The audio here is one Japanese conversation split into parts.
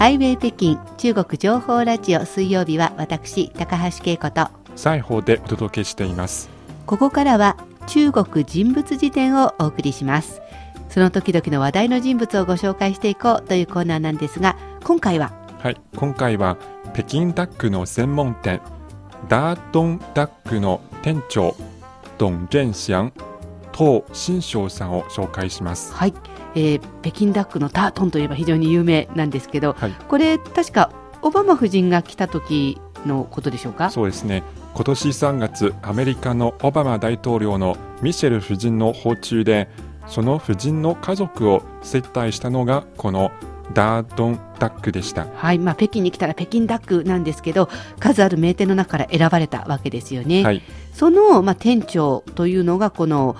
ハイウェイ北京中国情報ラジオ水曜日は私高橋恵子と西方でお届けしています。ここからは中国人物辞典をお送りします。その時々の話題の人物をご紹介していこうというコーナーなんですが今回ははい今回は北京ダックの専門店ダートンダックの店長董振祥唐新章さんを紹介します。はい、えー北京ダックのタートンといえば非常に有名なんですけど、はい。これ確かオバマ夫人が来た時のことでしょうか？そうですね。今年3月アメリカのオバマ大統領のミシェル夫人の訪中でその夫人の家族を接待したのがこのダードンダックでした。はい、まあ、北京に来たら北京ダックなんですけど数ある名店の中から選ばれたわけですよね、はい。その、まあ、店長というのがこの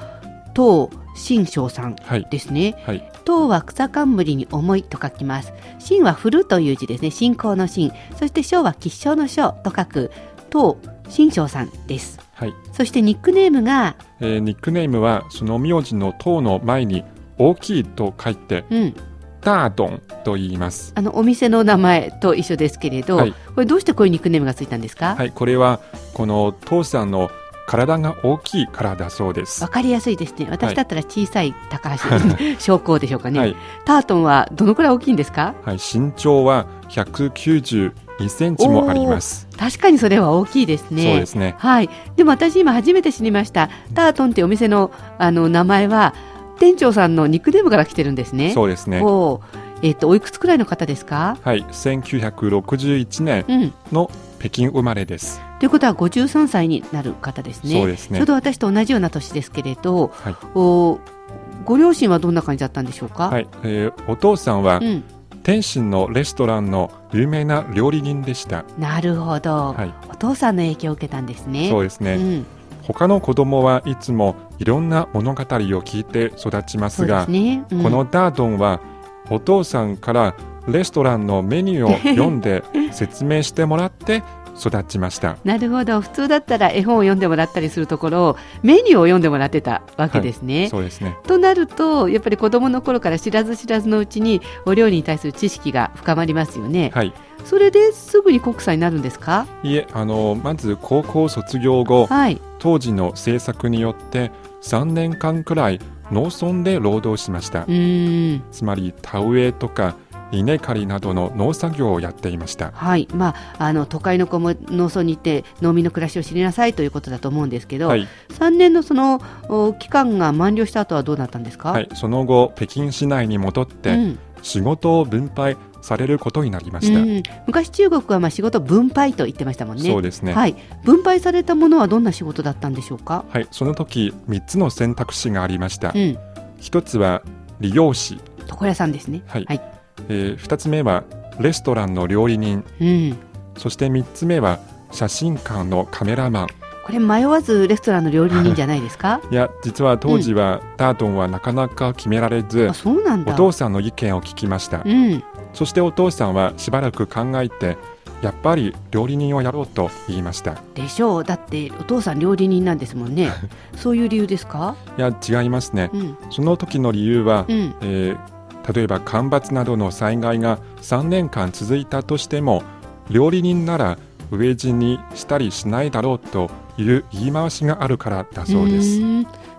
唐新章さんはい。ですね。はい。唐は草冠に重いと書きます。新は振るという字ですね。信仰の信そして章は吉祥の章と書く。唐新章さんです。はい。そしてニックネームがえーニックネームはその名字の唐の前に大きいと書いてうん。ダードンと言います。あのお店の名前と一緒ですけれど、はい。これどうしてこういうニックネームがついたんですか、はい、これはこの唐さんの体が大きいからだそうです。わ。かりやすいですね。私だったら小さい高橋 将校でしょうかね、はい、タートンはどのくらい大きいんですか？はい、身長は192センチもあります。確かにそれは大きいですね。そうですね。はい。でも私今初めて知りました。タートンってお店のあの名前は店長さんのニックネームから来てるんですね。そうですね。おー。えっ、とおいくつくらいの方ですか？はい、1961年うん。の北京生まれです。ということは53歳になる方ですね。そうですね。ちょうど私と同じような年ですけれど、はい。おご両親はどんな感じだったんでしょうか、はい、えーお父さんはうん、天津のレストランの有名な料理人でした。なるほど、はい、お父さんの影響を受けたんですね。そうですね。うん、他の子供はいつもいろんな物語を聞いて育ちますが、すね、うん。このダードンはお父さんからレストランのメニューを読んで説明してもらって育ちました。なるほど普通だったら絵本を読んでもらったりするところをメニューを読んでもらってたわけですね。そうですね。となるとやっぱり子どもの頃から知らず知らずのうちにお料理に対する知識が深まりますよね。はい。それですぐに国際になるんですか？いえ、あのまず高校卒業後、はい。当時の政策によって3年間くらい農村で労働しましたう。ーんつまり田植えとか稲刈りなどの農作業をやっていました。はいまあ、あの都会の子も農村に行って農民の暮らしを知りなさいということだと思うんですけど、はい。3年のそのお期間が満了した後はどうなったんですか、はい。その後、北京市内に戻ってうん仕事を分配されることになりました。うん、昔中国はまあ仕事分配と言ってましたもんね。そうですね。はい、分配されたものはどんな仕事だったんでしょうか？はい、その時3つの選択肢がありました。うん、一つは理容師、床屋さんですね。はいはい、えー、2つ目はレストランの料理人、うん、そして3つ目は写真館のカメラマン。これ迷わずレストランの料理人じゃないですか？いや、実は当時はダートンはなかなか決められず、あ、そうなんおだ。父さんの意見を聞きました。うん、そしてお父さんはしばらく考えて、やっぱり料理人をやろうと言いました。でしょう。だってお父さん料理人なんですもんね。そういう理由ですか？いや、違いますね。うん、その時の理由は、うん、えー例えば干ばつなどの災害が3年間続いたとしても料理人なら飢え死にしたりしないだろうという言い回しがあるからだそうです。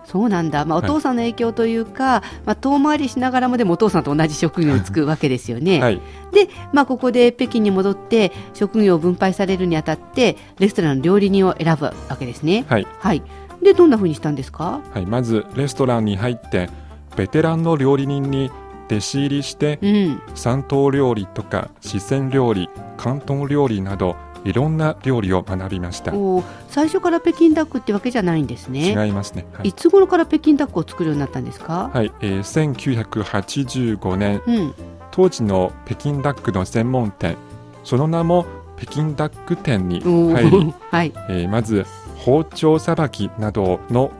そうなんだ、まあ、おはい。父さんの影響というか、まあ、遠回りしながらもでもお父さんと同じ職業に就くわけですよね。はい、で、まあ、ここで北京に戻って職業を分配されるにあたってレストランの料理人を選ぶわけですね。はい、はい、でどんな風にしたんですか？はい、まずレストランに入ってベテランの料理人に弟子入りしてうん、山東料理とか四川料理広東料理などいろんな料理を学びました。最初から北京ダックってわけじゃないんですね。違いますね。はい。いつ頃から北京ダックを作るようになったんですか、はい、えー1985年。うん、当時の北京ダックの専門店。その名も北京ダック店に入り、はい、えーまず包丁さばきなどの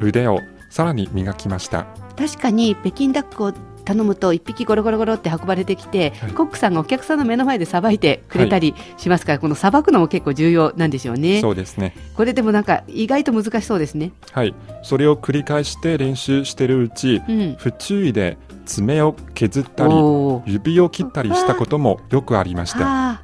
腕をさらに磨きました。確かに北京ダックを頼むと1匹ゴロゴロゴロって運ばれてきて、はい。コックさんがお客さんの目の前でさばいてくれたりしますから、このさばくのも結構重要なんでしょうね。そうですね。これでもなんか意外と難しそうですね。はい。それを繰り返して練習してるうち、うん。不注意で爪を削ったり、指を切ったりしたこともよくありました。あ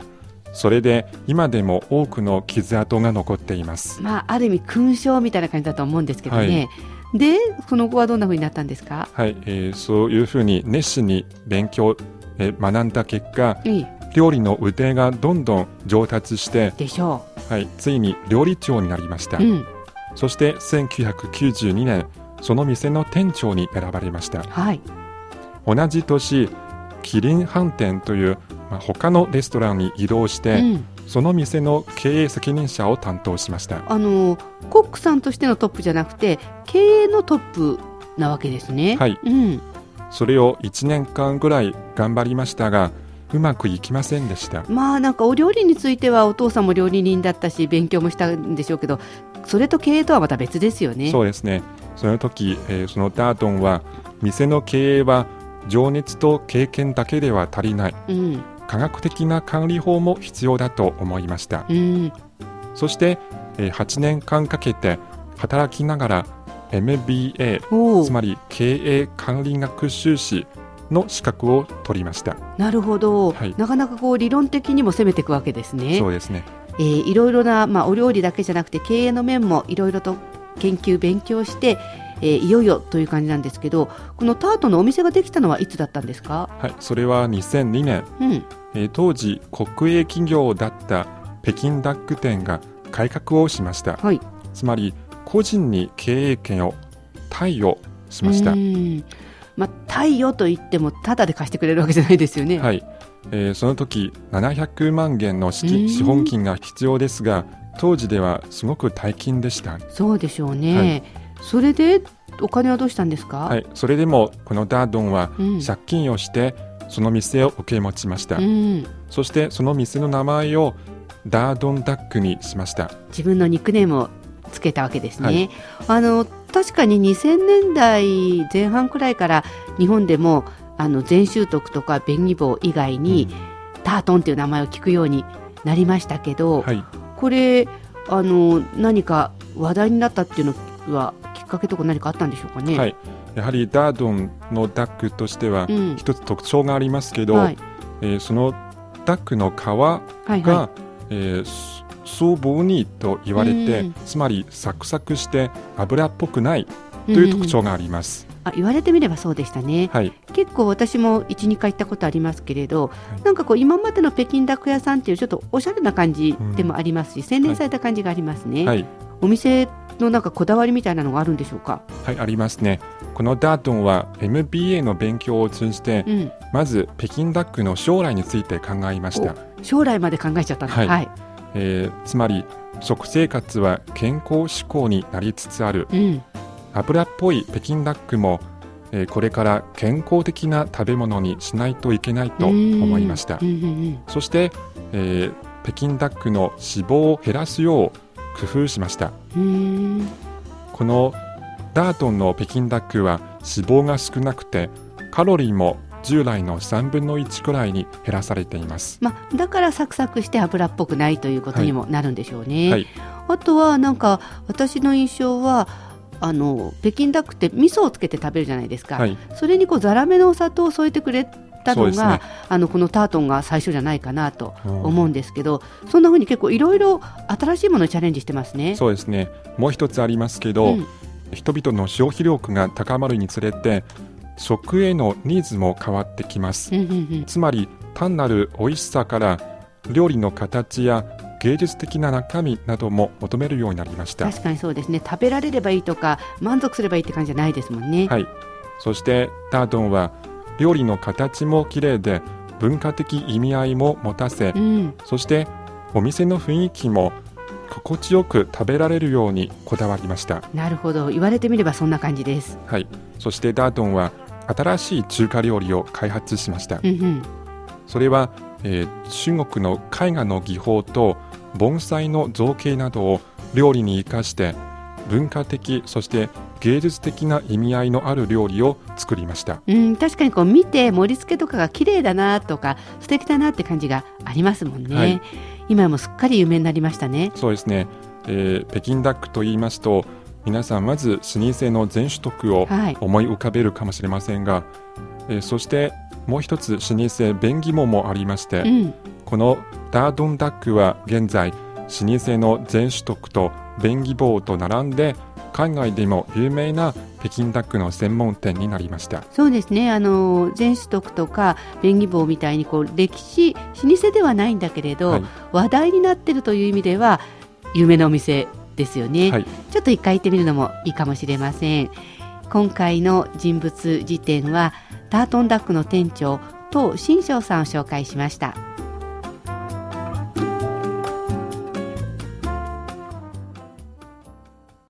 それで今でも多くの傷跡が残っています。ー。まあある意味勲章みたいな感じだと思うんですけどね、でその後はどんな風になったんですか？はい、えーそういうふうに熱心に勉強、えー学んだ結果、いい料理の腕がどんどん上達して、でしょはい、ついに料理長になりました。う、うん、そして1992年、その店の店長に選ばれました。はい。同じ年、キリン飯店という、まあ、他のレストランに移動して、うん、その店の経営責任者を担当しました。あのコックさんとしてのトップじゃなくて経営のトップなわけですね。はいうん、それを1年間ぐらい頑張りましたが、うまくいきませんでした。まあなんかお料理についてはお父さんも料理人だったし勉強もしたんでしょうけどそれと経営とはまた別ですよね。そうですね。その時、えーそのダートンは、店の経営は情熱と経験だけでは足りない。うん科学的な管理法も必要だと思いました。うん、そして、えー8年間かけて働きながら MBA、つまり経営管理学修士の資格を取りました。なるほど、はいなかなかこう理論的にも攻めていくわけですね。そうですね。えーいろいろな、まあ、お料理だけじゃなくて経営の面もいろいろと研究勉強して、えーいよいよという感じなんですけどこのタートのお店ができたのはいつだったんですか、はい、それは2002年、うん、えー当時国営企業だった北京ダック店が改革をしました。はい。つまり個人に経営権を貸与しました。まあ、貸与といってもタダで貸してくれるわけじゃないですよね。い、えーその時700万元の資本金が必要ですが、当時ではすごく大金でした。そうでしょうね、はいそれでお金はどうしたんですか、はい、それでもこのダードンはうん借金をしてその店を受け持ちました。うん、そしてその店の名前をダードンダックにしました。自分のニックネームをつけたわけですね。はいあの確かに2000年代前半くらいから日本でもあの全習得とか便宜棒以外に、タートンという名前を聞くようになりましたけど、はい、これあの何か話題になったっていうのはかけとか何かあったんでしょうかね？はい、やはりダードンのダックとしてはうん。一つ特徴がありますけど、はい。えーそのダックの皮が、はいはえーススーボーニーと言われて、うん。つまりサクサクして油っぽくないい、という特ん徴があります。あ言われてみればそうでしたね。はい、結構私も12回行ったことありますけれど、い。なんかこう今までの北京ダック屋さんっていうちょっとおしゃれな感じでもありますし、洗練された感じがありますね、はい、お店のなんかこだわりみたいなのがあるんでしょうか、はい、ありますね。このダートンは MBA の勉強を通じて、うん、まず北京ダックの将来について考えました。将来まで考えちゃったはい。はい。えーつまり食生活は健康志向になりつつある。うん。油っぽい北京ダックも、えーこれから健康的な食べ物にしないといけないと思いました。うんうん。そして、えー北京ダックの脂肪を減らすよう工夫しました。このダートンの北京ダックは脂肪が少なくてカロリーも従来の3分の1くらいに減らされています。まあ、だからサクサクして油っぽくないということにもなるんでしょうね。はい。あとはなんか私の印象はあの北京ダックって味噌をつけて食べるじゃないですか、はい。それにこうザラメのお砂糖を添えてくれたのが、ねあのこのタートンが最初じゃないかなとうん思うんですけど、そんな風に結構いろいろ新しいものにチャレンジしてますね。そうですね。もう一つありますけど、うん。人々の消費力が高まるにつれて食へのニーズも変わってきます。うんうんうん。つまり単なる美味しさから料理の形や芸術的な中身なども求めるようになりました。確かにそうですね。食べられればいいとか満足すればいいって感じじゃないですもんね。はい。そしてタートンは料理の形も綺麗で文化的意味合いも持たせうん。そしてお店の雰囲気も心地よく食べられるようにこだわりました。なるほど。言われてみればそんな感じです。はい。そしてダートンは新しい中華料理を開発しました。うんうん。それは、えー中国の絵画の技法と盆栽の造形などを料理に生かして文化的そして芸術的な意味合いのある料理を作りました。うん、確かにこう見て盛り付けとかが綺麗だなとか素敵だなって感じがありますもんね、はい。今はもうすっかり有名になりましたね。そうですね、えー北京ダックと言いますと皆さんまず老舗の全種徳をはい。思い浮かべるかもしれませんが、えーそしてもう一つ老舗便宜ももありまして、うん。このダードンダックは現在老舗の全種徳と便宜棒と並んで海外でも有名な北京ダックの専門店になりました。そうですね。あの全種徳とか便宜坊みたいにこう歴史老舗ではないんだけれど、はい。話題になってるという意味では有名なお店ですよね、はい。ちょっと一回行ってみるのもいいかもしれません。今回の人物辞典はダートンダックの店長東新章さんを紹介しました